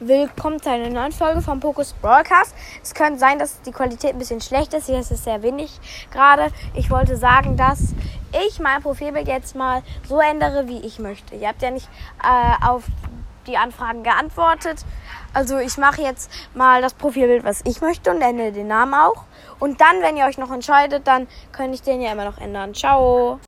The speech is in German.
willkommen zu einer neuen Folge vom Pokus Broadcast. Es könnte sein, dass die Qualität ein bisschen schlecht ist. Hier ist es sehr wenig gerade. Ich wollte sagen, dass ich mein Profilbild jetzt mal so ändere, wie ich möchte. Ihr habt ja nicht äh, auf die Anfragen geantwortet. Also ich mache jetzt mal das Profilbild, was ich möchte und ändere den Namen auch. Und dann, wenn ihr euch noch entscheidet, dann könnte ich den ja immer noch ändern. Ciao.